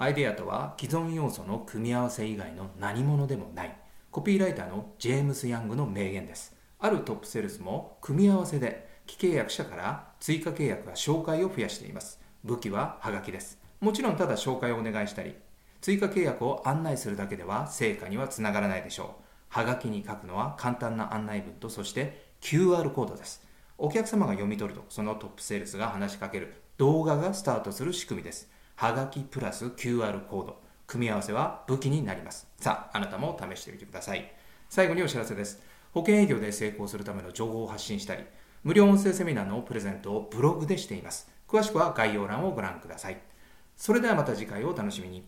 アイデアとは既存要素の組み合わせ以外の何者でもない。コピーライターのジェームス・ヤングの名言です。あるトップセールスも組み合わせで既契約者から追加契約や紹介を増やしています。武器はハガキです。もちろんただ紹介をお願いしたり追加契約を案内するだけでは成果にはつながらないでしょう。はがきに書くのは簡単な案内文とそして QR コードです。お客様が読み取るとそのトップセールスが話しかける動画がスタートする仕組みです。はがきプラス QR コード。組み合わせは武器になります。さああなたも試してみてください。最後にお知らせです。保険営業で成功するための情報を発信したり無料音声セミナーのプレゼントをブログでしています。詳しくは概要欄をご覧ください。それではまた次回をお楽しみに。